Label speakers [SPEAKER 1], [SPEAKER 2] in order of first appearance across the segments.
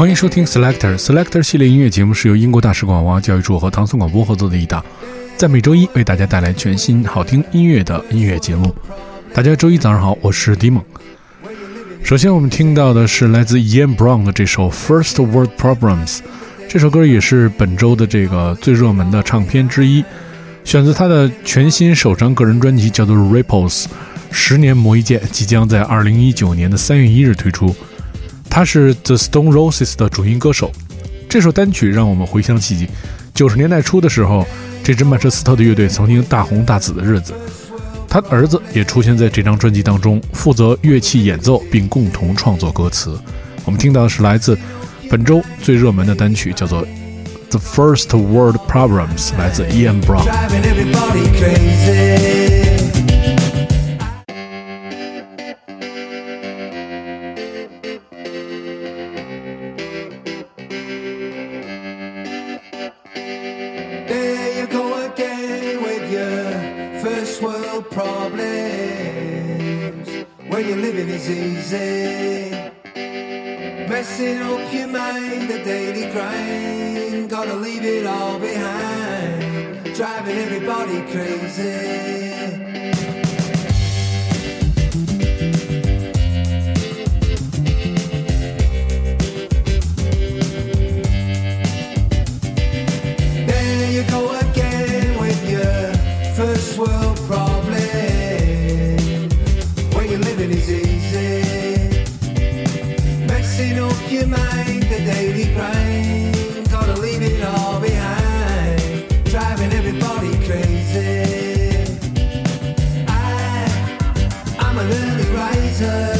[SPEAKER 1] 欢迎收听 Selector Selector 系列音乐节目，是由英国大使馆文化教育处和唐宋广播合作的一档，在每周一为大家带来全新好听音乐的音乐节目。大家周一早上好，我是迪蒙。首先，我们听到的是来自 Ian Brown 的这首 First World Problems。这首歌也是本周的这个最热门的唱片之一，选择他的全新首张个人专辑，叫做《Ripples》，十年磨一剑，即将在二零一九年的三月一日推出。他是 The Stone Roses 的主音歌手。这首单曲让我们回想起九十年代初的时候，这支曼彻斯特的乐队曾经大红大紫的日子。他的儿子也出现在这张专辑当中，负责乐器演奏并共同创作歌词。我们听到的是来自。本周最热门的单曲叫做《The First World Problems》，来自 Ian Brown。
[SPEAKER 2] When you're living is easy Messing up your mind, the daily grind. Gotta leave it all behind. Driving everybody crazy. desert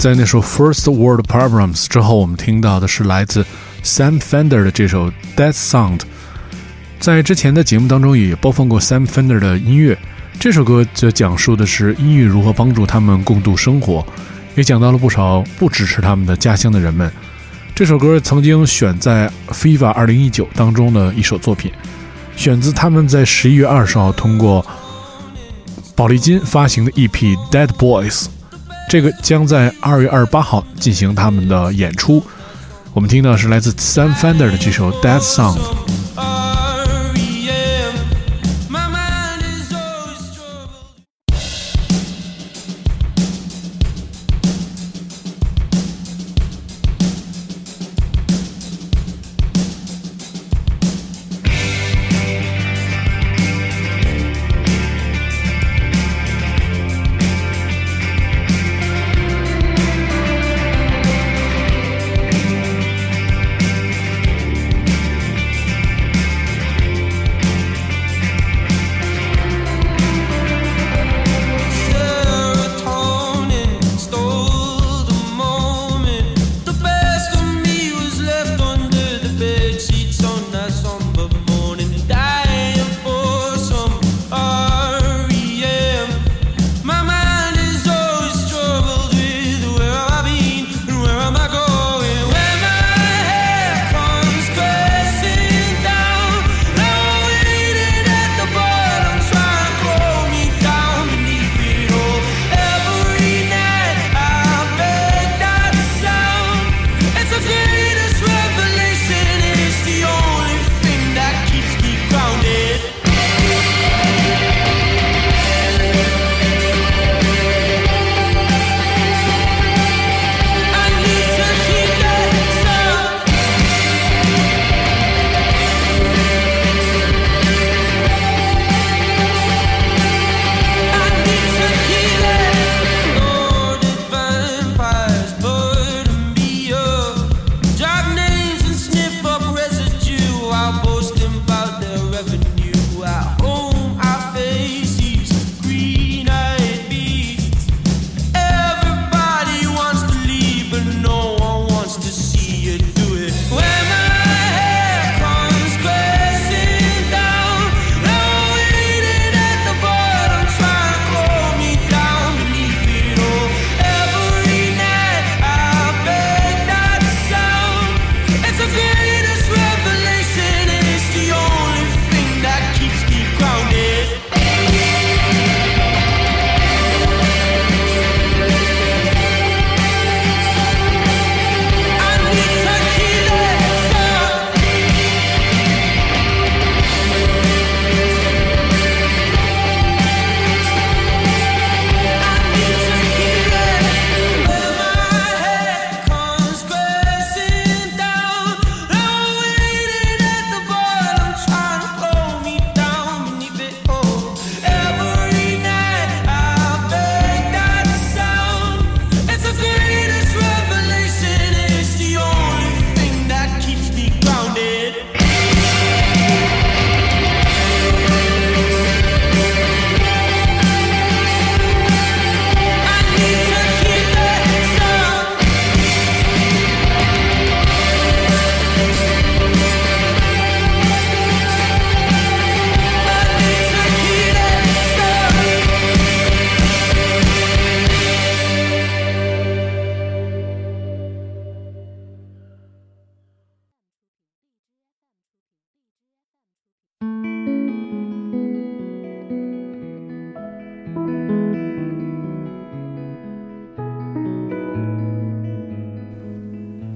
[SPEAKER 3] 在那首《First World Problems》之后，我们听到的是来自 Sam Fender 的这首《Death Sound》。在之前的节目当中也播放过 Sam Fender 的音乐，这首歌则讲述的是音乐如何帮助他们共度生活，也讲到了不少不支持他们的家乡的人们。这首歌曾经选在 FIFA 2019当中的一首作品，选自他们在十一月二十号通过宝丽金发行的 EP《Dead Boys》。这个将在二月二十八号进行他们的演出。我们听到是来自 Sam Fender 的这首《Death Sound》。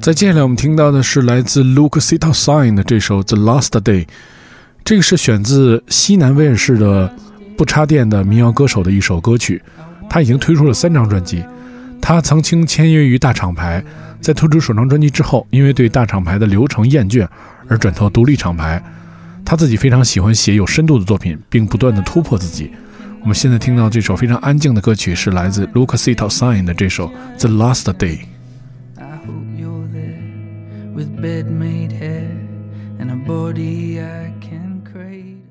[SPEAKER 3] 在接下来我们听到的是来自 Luke Sita Sign 的这首《The Last Day》，这个是选自西南威尔士的不插电的民谣歌手的一首歌曲。他已经推出了三张专辑。他曾经签约于大厂牌，在推出首张专辑之后，因为对大厂牌的流程厌倦而转投独立厂牌。他自己非常喜欢写有深度的作品，并不断的突破自己。我们现在听到这首非常安静的歌曲是来自 Luke Sita Sign 的这首《The Last Day》。
[SPEAKER 4] with bed made hair and a body I can cradle.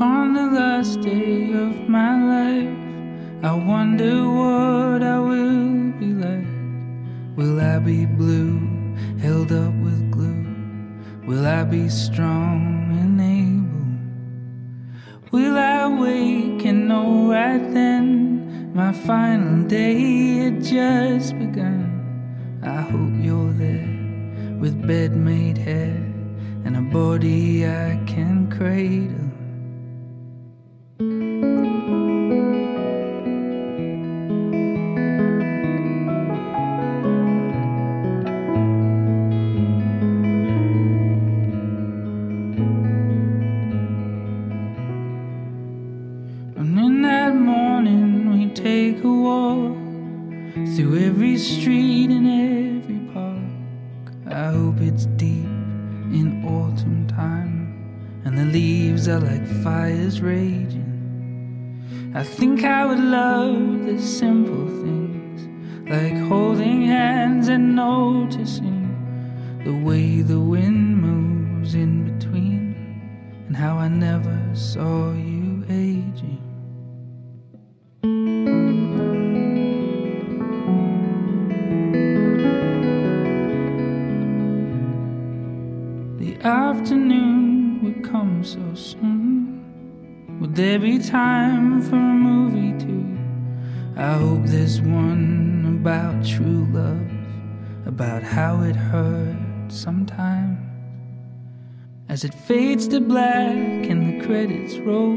[SPEAKER 4] On the last day of my life, I wonder what I will be like. Will I be blue? Up with glue? Will I be strong and able? Will I wake and know right then my final day had just begun? I hope you're there with bed made hair and a body I can cradle. Through every street and every park. I hope it's deep in autumn time and the leaves are like fires raging. I think I would love the simple things like holding hands and noticing the way the wind moves in between and how I never saw you aging. Afternoon would come so soon. Would there be time for a movie too? I hope there's one about true love, about how it hurts sometimes. As it fades to black and the credits roll,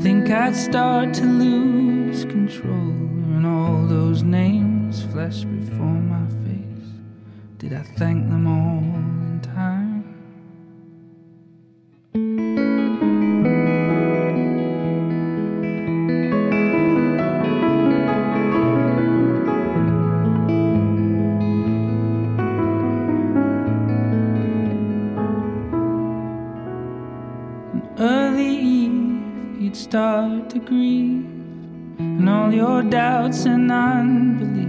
[SPEAKER 4] think I'd start to lose control. And all those names flash before my face. Did I thank them all your doubts and unbelief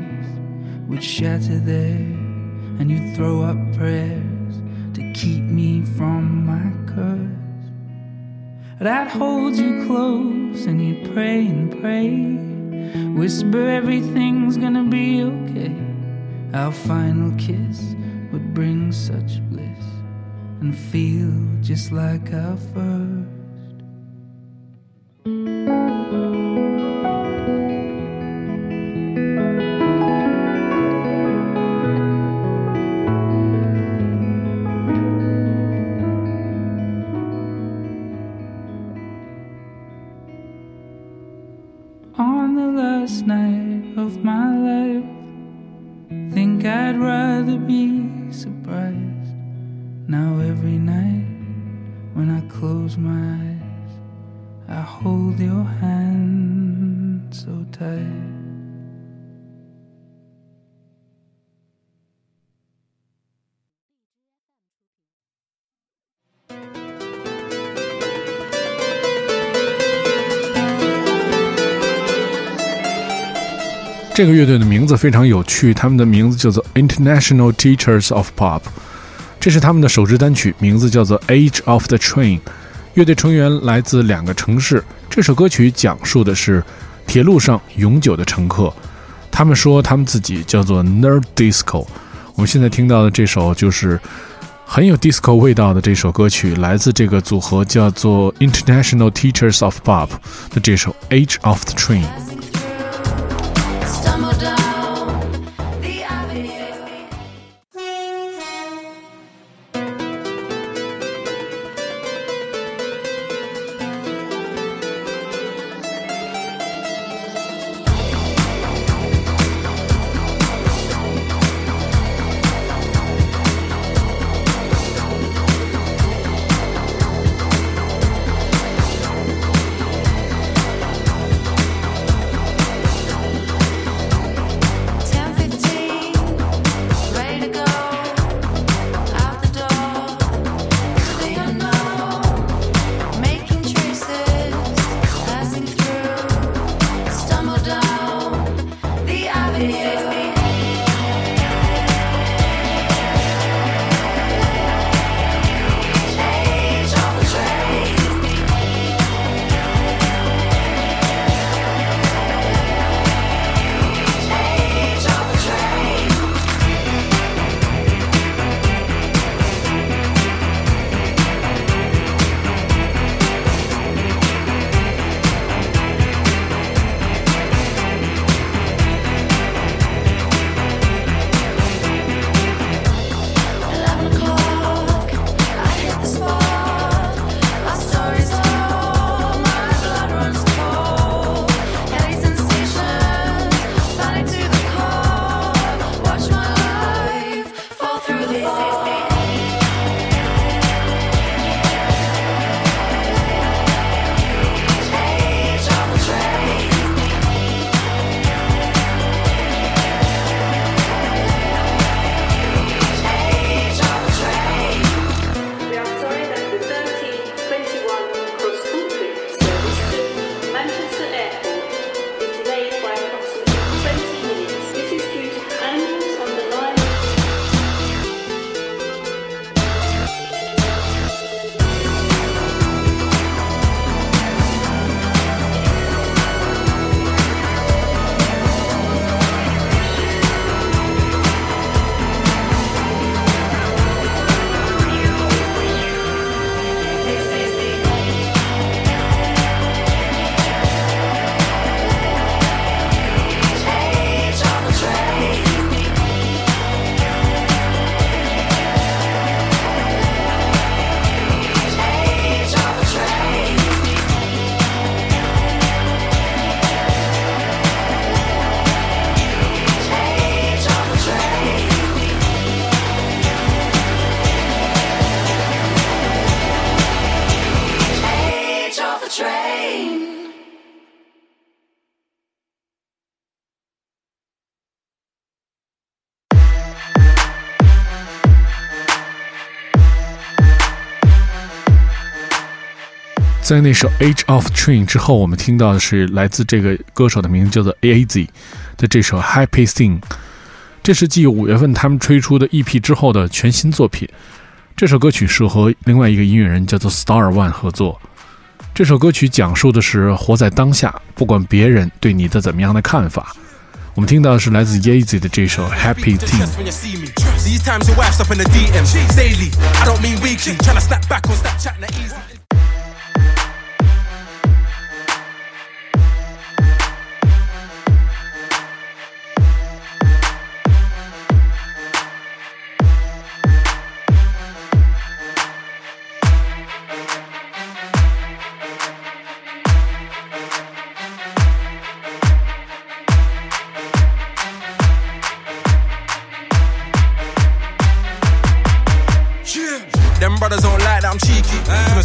[SPEAKER 4] would shatter there, and you'd throw up prayers to keep me from my curse. I'd hold you close, and you'd pray and pray, whisper everything's gonna be okay. Our final kiss would bring such bliss and feel just like our first. Close my I hold your hand so tight.
[SPEAKER 1] “这个乐队的名字非常有趣，他们的名字叫做 International Teachers of Pop。这是他们的首支单曲，名字叫做《Age of the Train》。乐队成员来自两个城市。这首歌曲讲述的是铁路上永久的乘客。他们说他们自己叫做 Nerd Disco。我们现在听到的这首就是很有 disco 味道的这首歌曲，来自这个组合叫做 International Teachers of Pop 的这首《Age of the Train》。在那首《Age of Train》之后，我们听到的是来自这个歌手的名字叫做 A.Z 的这首《Happy Thing》，这是继五月份他们推出的 EP 之后的全新作品。这首歌曲是和另外一个音乐人叫做 Star One 合作。这首歌曲讲述的是活在当下，不管别人对你的怎么样的看法。我们听到的是来自 Yeezy 的这首《Happy Thing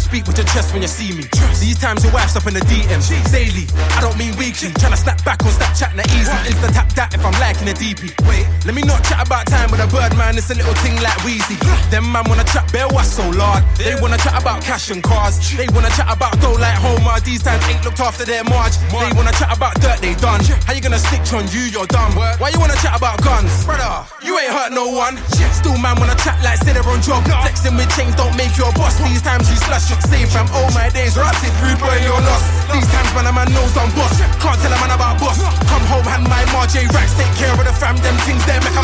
[SPEAKER 5] speak with your chest when you see me. These times your wife's up in the DM daily. I don't mean weekly. Tryna snap back on Snapchat and easy. Insta tap that if I'm liking a DP. Wait, let me not chat about time with a bird man. It's a little thing like Wheezy. Them man wanna chat bare what's so large. They wanna chat about cash and cars. They wanna chat about dough like Homer. These times ain't looked after their marge. They wanna chat about dirt they done. How you gonna snitch on you? You're dumb. Why you wanna chat about guns, brother? You ain't hurt no one. Still man wanna chat like say they're on job. Flexing with chains don't make you a boss. These times you slash it safe fam. Oh my days, ratted rude boy you're lost. These times man a man knows I'm boss. Can't tell a man about boss. Come home hand my Marj racks. Take care of the fam. Them things they make a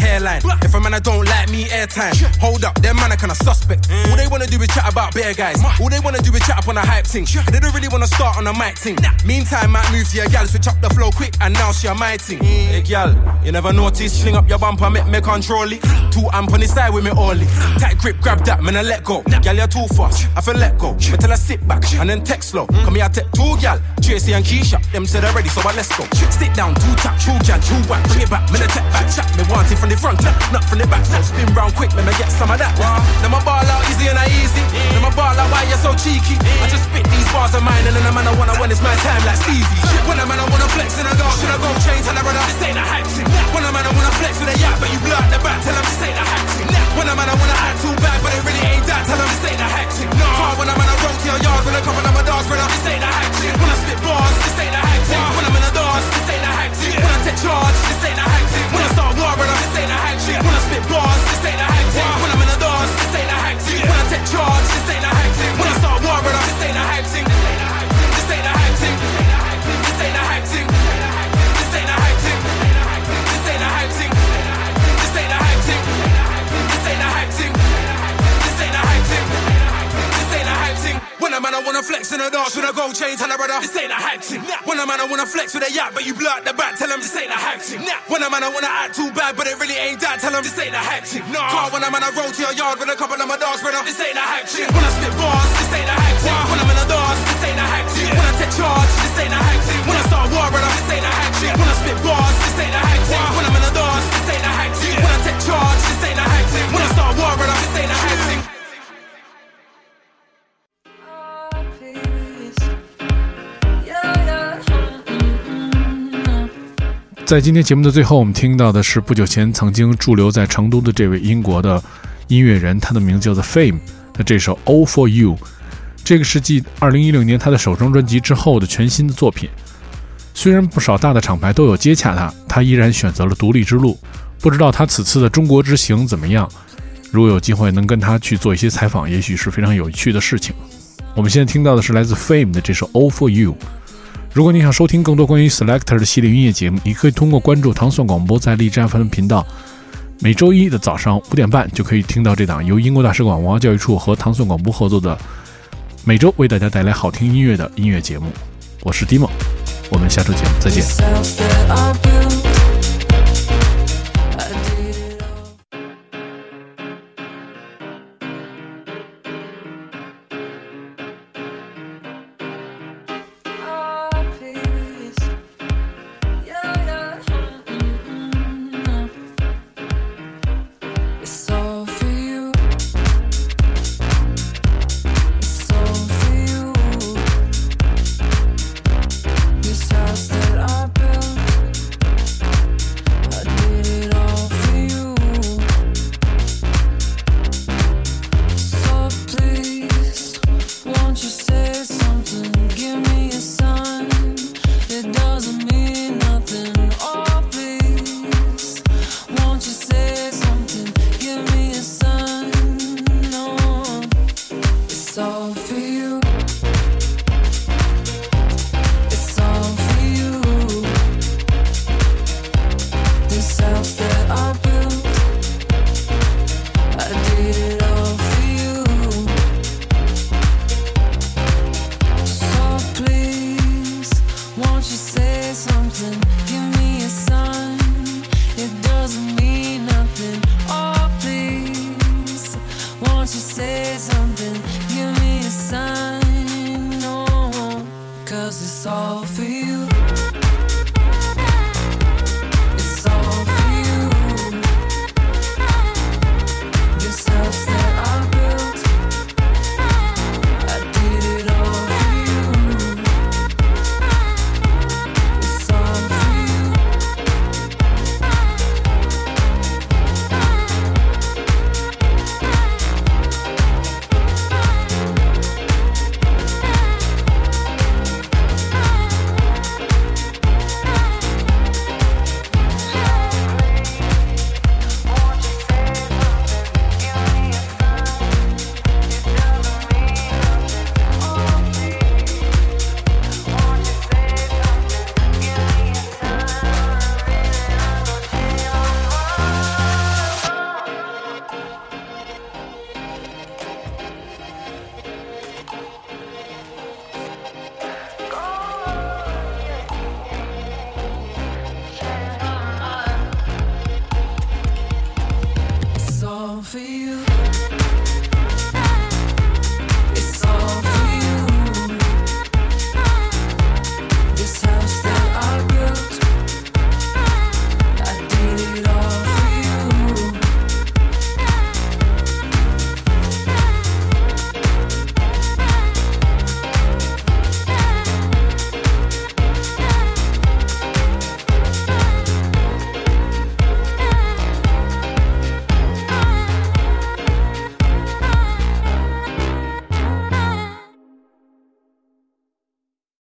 [SPEAKER 5] hairline. If a man I don't like me, airtime. Hold up, them man are kinda suspect. All they wanna do is chat about bear guys. All they wanna do is chat up on a hype thing. They don't really wanna start on a mic thing. Meantime, might move to your gal, switch up the flow quick, and now she a my thing. Mm. Hey gal, you never notice, sling up your bumper, make me control it. Two amp on the side with me only. Tight grip, grab that, man, I let go. Gal, you're too fast, I feel let go. Me tell her sit back, and then text slow. Mm. Come here, I take two gal, Tracy and Keisha. Them said already, so I let's go. Sit down, two tap, two gal, two whack. Bring it back, me the tech back, chat. Me want it from the front, not from the back. So spin round quick, let me get some of that. Now my ball out easy and I easy. Now my ball out, why you so cheeky? I just spit these bars of mine, and then a man I wanna when it's my time like Stevie. When a man I wanna flex in a dog, should I go change? Tell her brother, this ain't a hack thing. When a man I wanna flex with a yap, but you blow out the back, tell him this ain't a hack thing. When a man I wanna act too bad, but it really ain't that, tell him this ain't a hack thing. No. When a man I roll to your yard with a couple of my dogs, brother, this ain't a hack thing. When I spit bars, this ain't a hack thing. When I'm in this ain't a hack thing. When I take charge, this ain't a hack thing. When I start war, brother, this ain't a hack thing. When I spit bars, this ain't a hack thing. When I'm in a dance, this ain't a hack thing. When I take charge, this ain't a hack thing. Gold chain, tell a brother this ain't a hack thing. When a man I wanna flex with a yacht, but you blow out the back, tell him this ain't a hack thing. When a man I wanna act too bad, but it really ain't that, tell him this ain't a hack thing. Car when a man I roll to your yard with a couple of my dogs, brother this ain't a hack thing. When I spit bars, this ain't a hack thing. When I'm in a dance, this ain't a hack thing. When I take charge, this ain't a hack thing. When I start war, brother
[SPEAKER 1] 在今天节目的最后，我们听到的是不久前曾经驻留在成都的这位英国的音乐人，他的名字叫做 Fame 那这首《All for You》，这个是继2016年他的首张专辑之后的全新的作品。虽然不少大的厂牌都有接洽他，他依然选择了独立之路。不知道他此次的中国之行怎么样？如果有机会能跟他去做一些采访，也许是非常有趣的事情。我们现在听到的是来自 Fame 的这首《All for You》。如果你想收听更多关于 Selector 的系列音乐节目，你可以通过关注糖蒜广播在荔枝 FM 频道，每周一的早上五点半就可以听到这档由英国大使馆文化教育处和糖蒜广播合作的每周为大家带来好听音乐的音乐节目。我是 Dimo，我们下周节目再见。